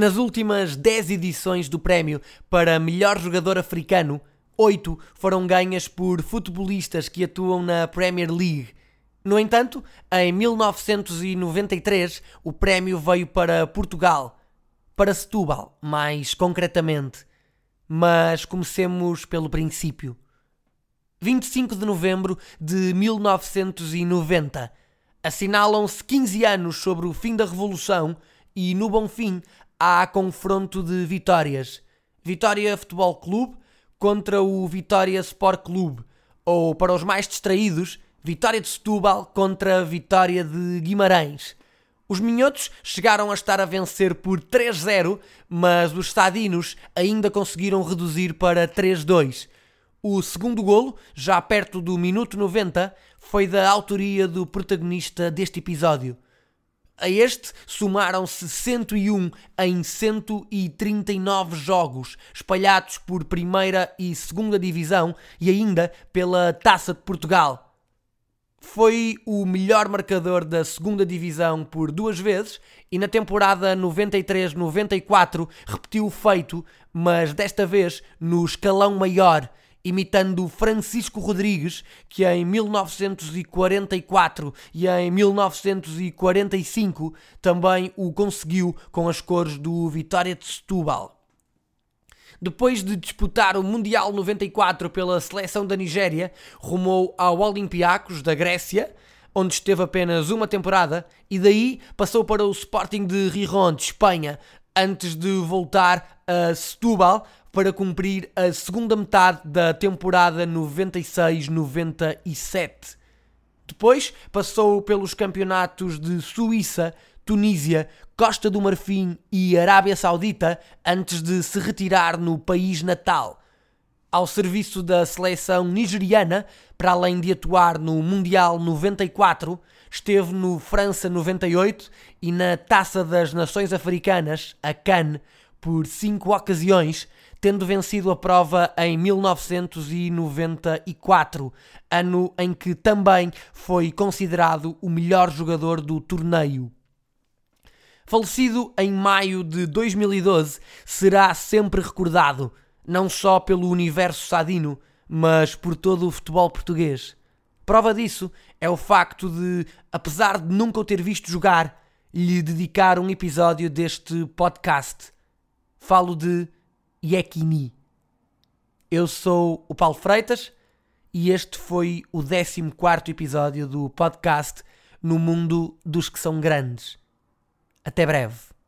Nas últimas 10 edições do prémio para melhor jogador africano, 8 foram ganhas por futebolistas que atuam na Premier League. No entanto, em 1993, o prémio veio para Portugal, para Setúbal, mais concretamente. Mas comecemos pelo princípio. 25 de novembro de 1990. Assinalam-se 15 anos sobre o fim da Revolução e, no Bom Fim, há confronto de vitórias. Vitória Futebol Clube contra o Vitória Sport Clube, ou para os mais distraídos, Vitória de Setúbal contra Vitória de Guimarães. Os minhotos chegaram a estar a vencer por 3-0, mas os sadinos ainda conseguiram reduzir para 3-2. O segundo golo, já perto do minuto 90, foi da autoria do protagonista deste episódio. A este somaram-se 101 em 139 jogos, espalhados por primeira e segunda divisão e ainda pela Taça de Portugal. Foi o melhor marcador da segunda divisão por duas vezes e na temporada 93-94 repetiu o feito, mas desta vez no escalão maior imitando Francisco Rodrigues, que em 1944 e em 1945 também o conseguiu com as cores do Vitória de Setúbal. Depois de disputar o Mundial 94 pela seleção da Nigéria, rumou ao Olympiacos da Grécia, onde esteve apenas uma temporada, e daí passou para o Sporting de Rijon, de Espanha, antes de voltar a Setúbal para cumprir a segunda metade da temporada 96-97. Depois passou pelos campeonatos de Suíça, Tunísia, Costa do Marfim e Arábia Saudita antes de se retirar no país natal. Ao serviço da seleção nigeriana, para além de atuar no Mundial 94, esteve no França 98 e na Taça das Nações Africanas, a CAN, por cinco ocasiões, tendo vencido a prova em 1994, ano em que também foi considerado o melhor jogador do torneio. Falecido em maio de 2012, será sempre recordado, não só pelo universo sadino, mas por todo o futebol português. Prova disso é o facto de, apesar de nunca o ter visto jogar, lhe dedicar um episódio deste podcast. Falo de Yekini. Eu sou o Paulo Freitas e este foi o 14 episódio do podcast No Mundo dos que são grandes. Até breve.